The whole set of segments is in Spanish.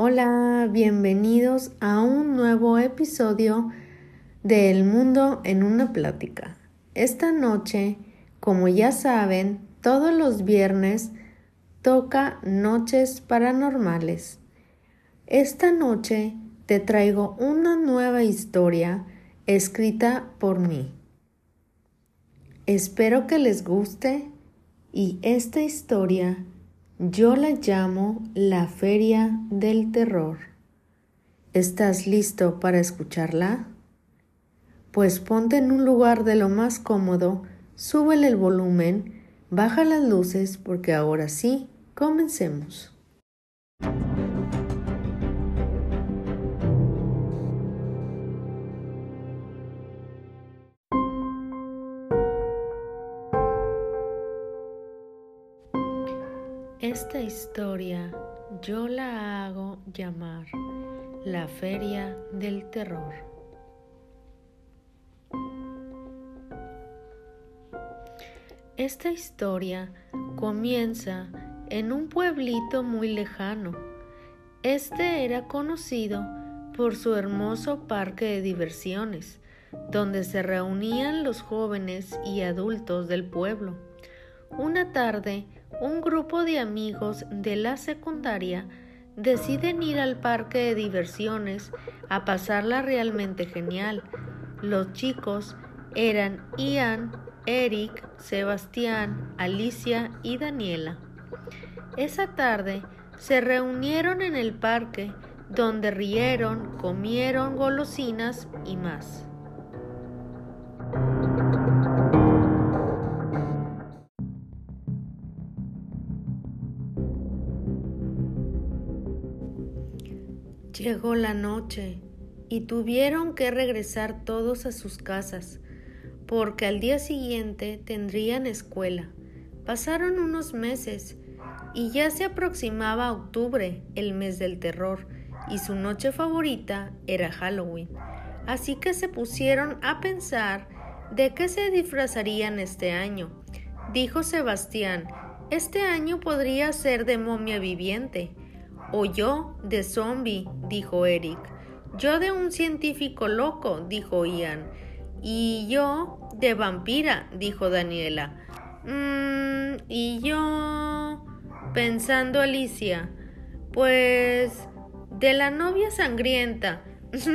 Hola, bienvenidos a un nuevo episodio de El Mundo en una Plática. Esta noche, como ya saben, todos los viernes toca Noches Paranormales. Esta noche te traigo una nueva historia escrita por mí. Espero que les guste y esta historia yo la llamo la Feria del Terror. ¿Estás listo para escucharla? Pues ponte en un lugar de lo más cómodo, súbele el volumen, baja las luces porque ahora sí, comencemos. Esta historia yo la hago llamar la Feria del Terror. Esta historia comienza en un pueblito muy lejano. Este era conocido por su hermoso parque de diversiones, donde se reunían los jóvenes y adultos del pueblo. Una tarde, un grupo de amigos de la secundaria deciden ir al parque de diversiones a pasarla realmente genial. Los chicos eran Ian, Eric, Sebastián, Alicia y Daniela. Esa tarde se reunieron en el parque donde rieron, comieron golosinas y más. Llegó la noche y tuvieron que regresar todos a sus casas, porque al día siguiente tendrían escuela. Pasaron unos meses y ya se aproximaba octubre, el mes del terror, y su noche favorita era Halloween. Así que se pusieron a pensar de qué se disfrazarían este año. Dijo Sebastián, este año podría ser de momia viviente. O yo de zombie, dijo Eric. Yo de un científico loco, dijo Ian. Y yo de vampira, dijo Daniela. Mmm, y yo... pensando Alicia. Pues... de la novia sangrienta.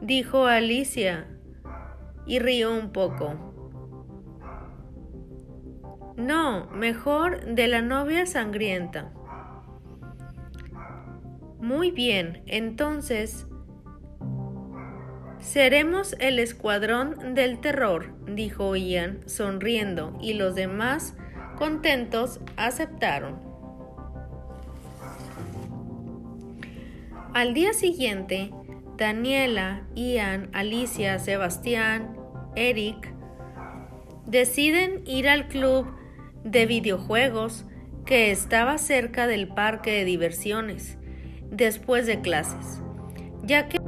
dijo Alicia. Y rió un poco. No, mejor de la novia sangrienta. Muy bien, entonces seremos el escuadrón del terror, dijo Ian, sonriendo, y los demás, contentos, aceptaron. Al día siguiente, Daniela, Ian, Alicia, Sebastián, Eric deciden ir al club de videojuegos que estaba cerca del parque de diversiones después de clases, ya que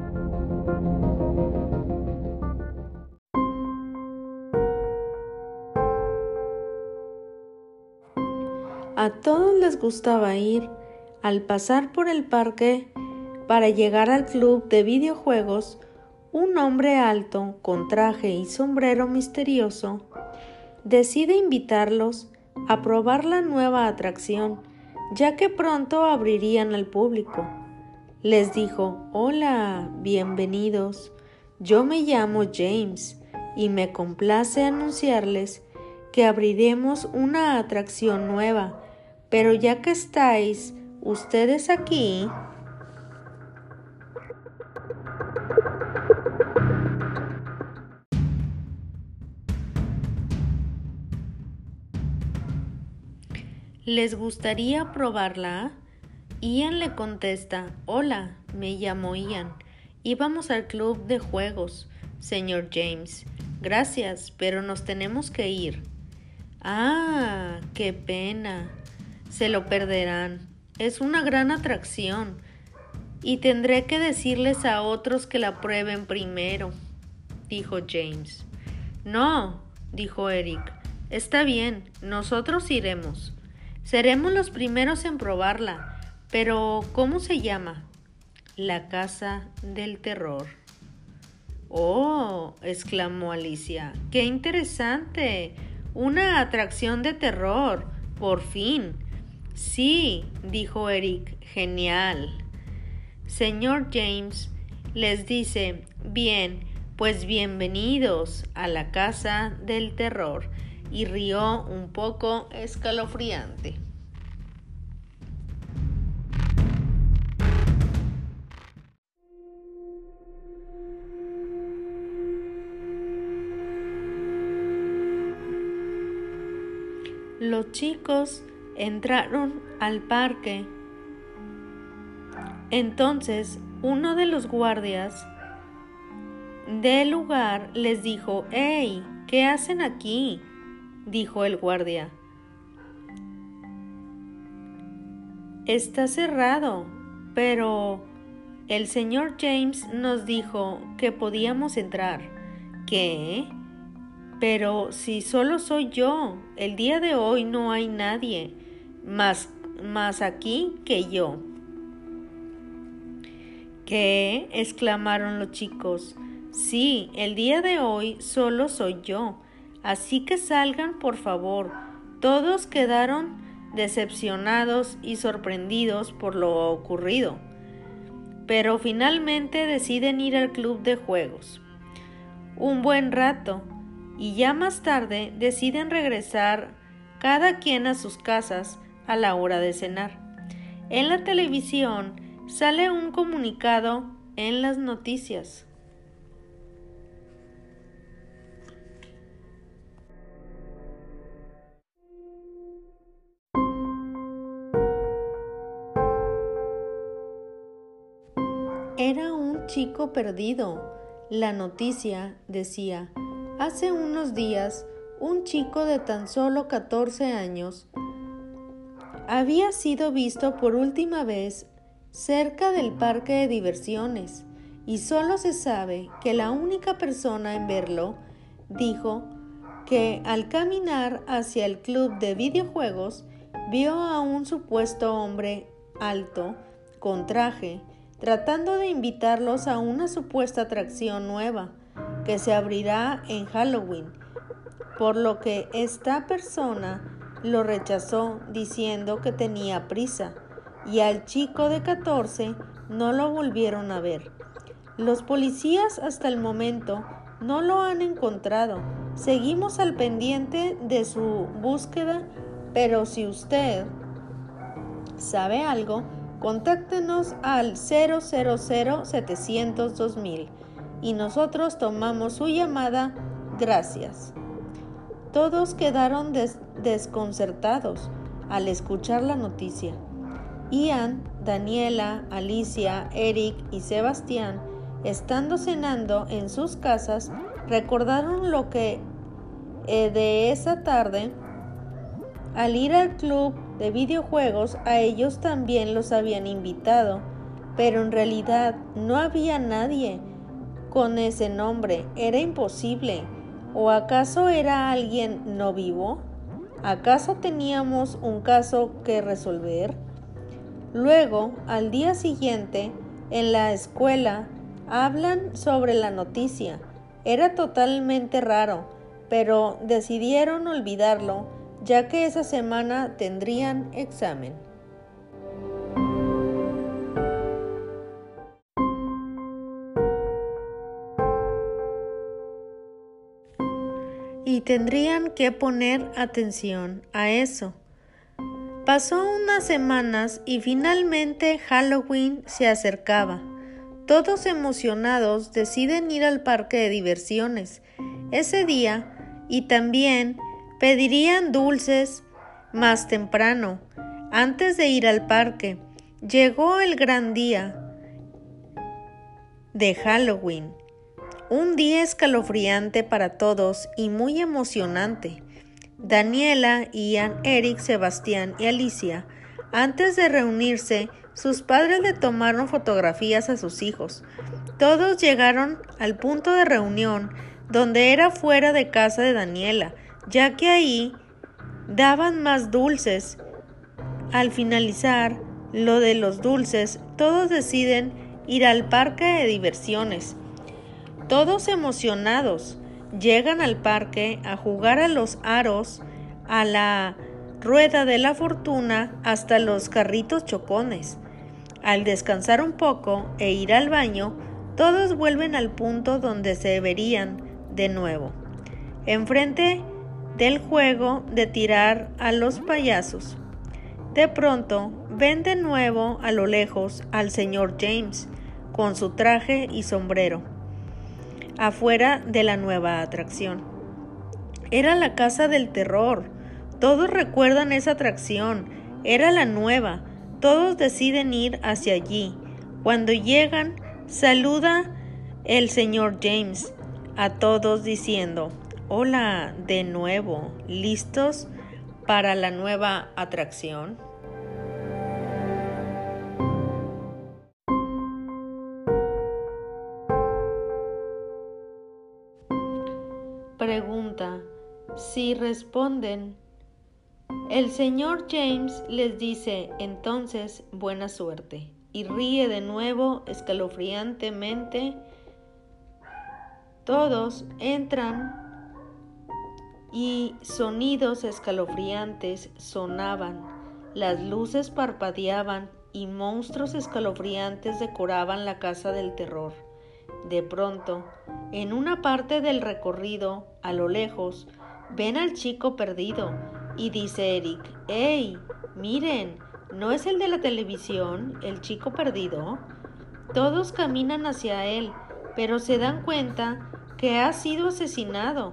a todos les gustaba ir al pasar por el parque para llegar al club de videojuegos, un hombre alto con traje y sombrero misterioso decide invitarlos a probar la nueva atracción, ya que pronto abrirían al público. Les dijo, hola, bienvenidos, yo me llamo James y me complace anunciarles que abriremos una atracción nueva, pero ya que estáis ustedes aquí, ¿Les gustaría probarla? Ian le contesta, Hola, me llamo Ian. Íbamos al club de juegos, señor James. Gracias, pero nos tenemos que ir. Ah, qué pena. Se lo perderán. Es una gran atracción. Y tendré que decirles a otros que la prueben primero, dijo James. No, dijo Eric. Está bien, nosotros iremos. Seremos los primeros en probarla, Pero, ¿cómo se llama? La Casa del Terror. Oh, exclamó Alicia, qué interesante. Una atracción de terror, por fin. Sí, dijo Eric, genial. Señor James les dice, bien, pues bienvenidos a la casa del terror, y rió un poco escalofriante. Los chicos entraron al parque. Entonces uno de los guardias del lugar les dijo, ¡Hey! ¿Qué hacen aquí? Dijo el guardia. Está cerrado, pero el señor James nos dijo que podíamos entrar. ¿Qué? Pero si solo soy yo, el día de hoy no hay nadie más, más aquí que yo. ¿Qué? exclamaron los chicos. Sí, el día de hoy solo soy yo. Así que salgan, por favor. Todos quedaron decepcionados y sorprendidos por lo ocurrido. Pero finalmente deciden ir al club de juegos. Un buen rato, y ya más tarde deciden regresar cada quien a sus casas a la hora de cenar. En la televisión sale un comunicado en las noticias. Chico perdido. La noticia decía, Hace unos días, un chico de tan solo 14 años había sido visto por última vez cerca del parque de diversiones y solo se sabe que la única persona en verlo dijo que al caminar hacia el club de videojuegos vio a un supuesto hombre alto con traje tratando de invitarlos a una supuesta atracción nueva que se abrirá en Halloween, por lo que esta persona lo rechazó diciendo que tenía prisa y al chico de 14 no lo volvieron a ver. Los policías hasta el momento no lo han encontrado. Seguimos al pendiente de su búsqueda, pero si usted sabe algo, contáctenos al 000 700 2000 y nosotros tomamos su llamada gracias. Todos quedaron desconcertados al escuchar la noticia. Ian, Daniela, Alicia, Eric y Sebastián, estando cenando en sus casas, recordaron lo que eh, de esa tarde, al ir al club de videojuegos, a ellos también los habían invitado, pero en realidad no había nadie con ese nombre. Era imposible. ¿O acaso era alguien no vivo? ¿Acaso teníamos un caso que resolver? Luego, al día siguiente, en la escuela, hablan sobre la noticia. Era totalmente raro, pero decidieron olvidarlo, ya que esa semana tendrían examen. y tendrían que poner atención a eso. Pasó unas semanas y finalmente Halloween se acercaba. Todos emocionados deciden ir al parque de diversiones ese día y también pedirían dulces más temprano. Antes de ir al parque, llegó el gran día de Halloween un día escalofriante para todos y muy emocionante. Daniela, Ian, Eric, Sebastián y Alicia, antes de reunirse, sus padres le tomaron fotografías a sus hijos. Todos llegaron al punto de reunión, donde era fuera de casa de Daniela, ya que ahí daban más dulces. Al finalizar, lo de los dulces, todos deciden ir al parque de diversiones. Todos emocionados, llegan al parque a jugar a los aros, a la rueda de la fortuna, hasta los carritos chocones. Al descansar un poco e ir al baño, todos vuelven al punto donde se verían de nuevo, enfrente del juego de tirar a los payasos. De pronto ven de nuevo a lo lejos al señor James con su traje y sombrero, afuera de la nueva atracción. Era la casa del terror. Todos recuerdan esa atracción. Era la nueva. Todos deciden ir hacia allí. Cuando llegan, saluda el señor James a todos diciendo, hola de nuevo, ¿listos para la nueva atracción? Pregunta. Si responden, el señor James les dice entonces buena suerte y ríe de nuevo escalofriantemente. Todos entran y sonidos escalofriantes sonaban, las luces parpadeaban y monstruos escalofriantes decoraban la casa del terror. De pronto, en una parte del recorrido, a lo lejos, ven al chico perdido y dice Eric, ¡Ey! Miren, ¿no es el de la televisión, el chico perdido? Todos caminan hacia él, pero se dan cuenta que ha sido asesinado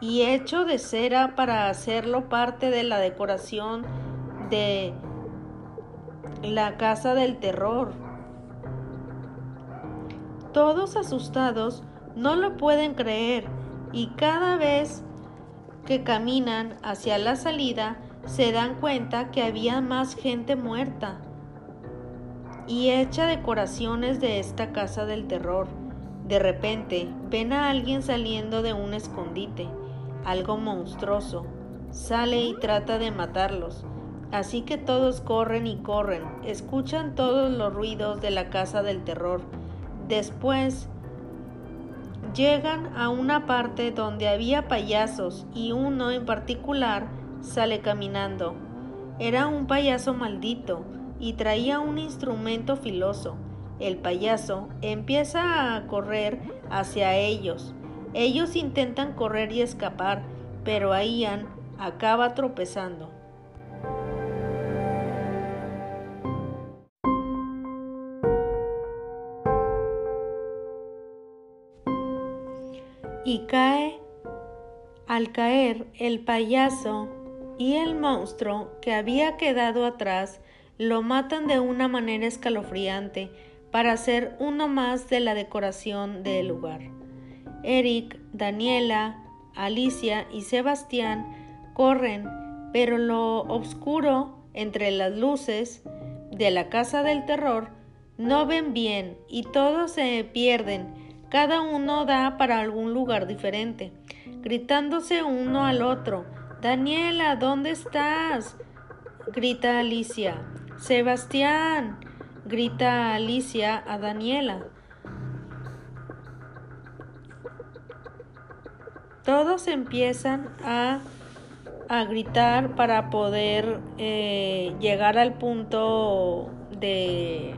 y hecho de cera para hacerlo parte de la decoración de la casa del terror. Todos asustados no lo pueden creer y cada vez que caminan hacia la salida se dan cuenta que había más gente muerta y hecha decoraciones de esta casa del terror. De repente ven a alguien saliendo de un escondite, algo monstruoso. Sale y trata de matarlos. Así que todos corren y corren, escuchan todos los ruidos de la casa del terror Después llegan a una parte donde había payasos y uno en particular sale caminando. Era un payaso maldito y traía un instrumento filoso. El payaso empieza a correr hacia ellos. Ellos intentan correr y escapar, pero Ian acaba tropezando. y cae al caer el payaso y el monstruo que había quedado atrás lo matan de una manera escalofriante para hacer uno más de la decoración del lugar. Eric, Daniela, Alicia y Sebastián corren, pero lo oscuro entre las luces de la casa del terror no ven bien y todos se pierden cada uno da para algún lugar diferente, gritándose uno al otro. Daniela, ¿dónde estás? grita Alicia. Sebastián, grita Alicia a Daniela. Todos empiezan a, a gritar para poder eh, llegar al punto de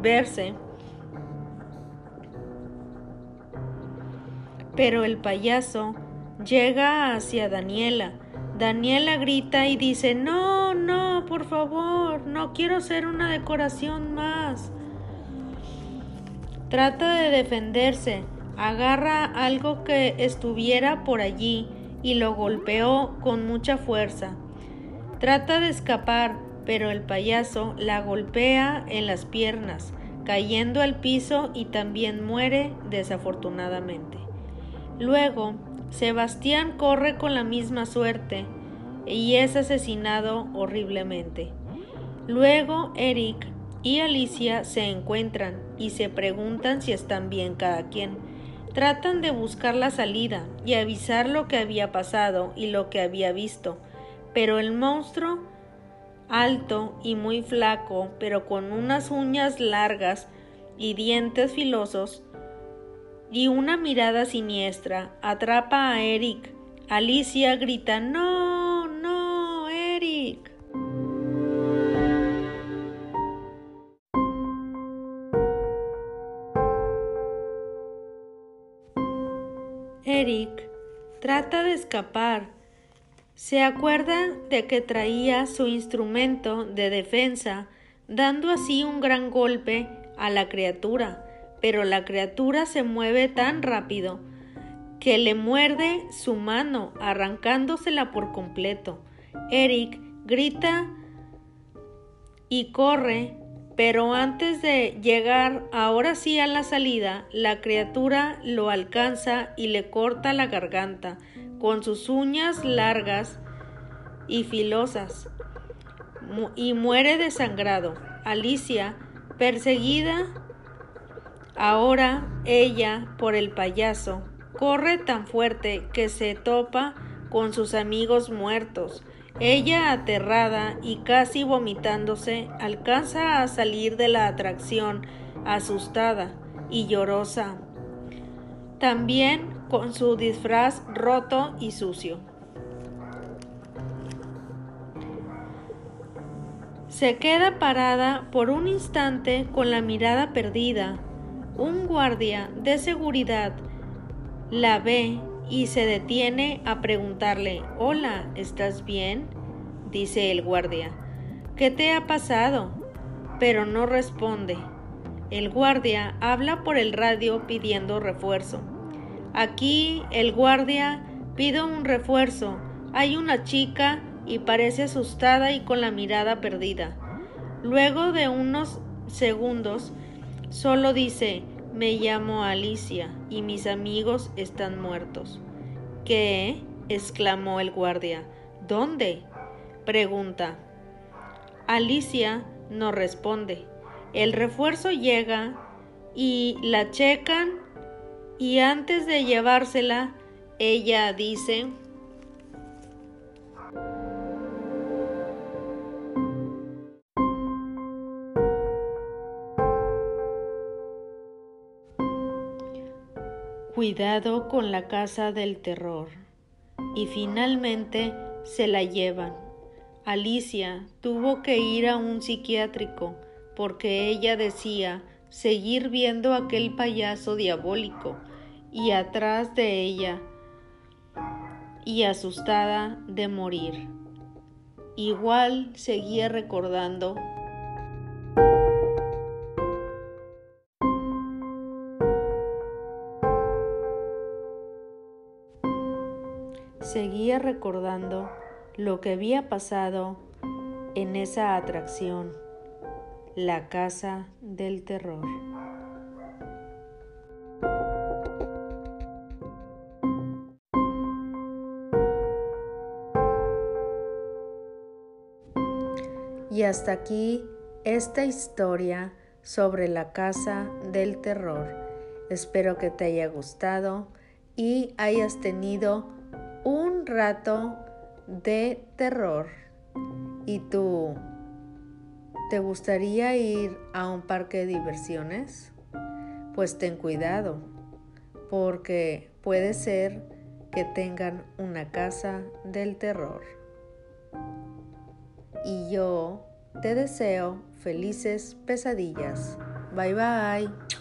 verse. Pero el payaso llega hacia Daniela. Daniela grita y dice, no, no, por favor, no quiero ser una decoración más. Trata de defenderse, agarra algo que estuviera por allí y lo golpeó con mucha fuerza. Trata de escapar, pero el payaso la golpea en las piernas, cayendo al piso y también muere desafortunadamente. Luego, Sebastián corre con la misma suerte y es asesinado horriblemente. Luego, Eric y Alicia se encuentran y se preguntan si están bien cada quien. Tratan de buscar la salida y avisar lo que había pasado y lo que había visto, pero el monstruo alto y muy flaco, pero con unas uñas largas y dientes filosos, y una mirada siniestra, atrapa a Eric. Alicia grita, No, trata de escapar. Se acuerda de que traía su instrumento de defensa, dando así un gran golpe a la criatura, pero la criatura se mueve tan rápido que le muerde su mano, arrancándosela por completo. Eric grita y corre pero antes de llegar ahora sí a la salida, la criatura lo alcanza y le corta la garganta con sus uñas largas y filosas y muere desangrado. Alicia, perseguida ahora ella por el payaso, corre tan fuerte que se topa con sus amigos muertos ella, aterrada y casi vomitándose, alcanza a salir de la atracción, asustada y llorosa, también con su disfraz roto y sucio. Se queda parada por un instante con la mirada perdida. Un guardia de seguridad la ve y se detiene a preguntarle Hola, ¿estás bien? dice el guardia. ¿Qué te ha pasado? Pero no responde. El guardia habla por el radio pidiendo refuerzo. Aquí el guardia pide un refuerzo. Hay una chica y parece asustada y con la mirada perdida. Luego de unos segundos, solo dice me llamo Alicia y mis amigos están muertos. ¿Qué? exclamó el guardia. ¿Dónde? pregunta. Alicia no responde. El refuerzo llega y la checan y antes de llevársela, ella dice Cuidado con la casa del terror. Y finalmente se la llevan. Alicia tuvo que ir a un psiquiátrico porque ella decía seguir viendo aquel payaso diabólico y atrás de ella y asustada de morir. Igual seguía recordando recordando lo que había pasado en esa atracción, la casa del terror. Y hasta aquí esta historia sobre la casa del terror. Espero que te haya gustado y hayas tenido rato de terror y tú, ¿te gustaría ir a un parque de diversiones? Pues ten cuidado, porque puede ser que tengan una casa del terror. Y yo te deseo felices pesadillas. Bye bye.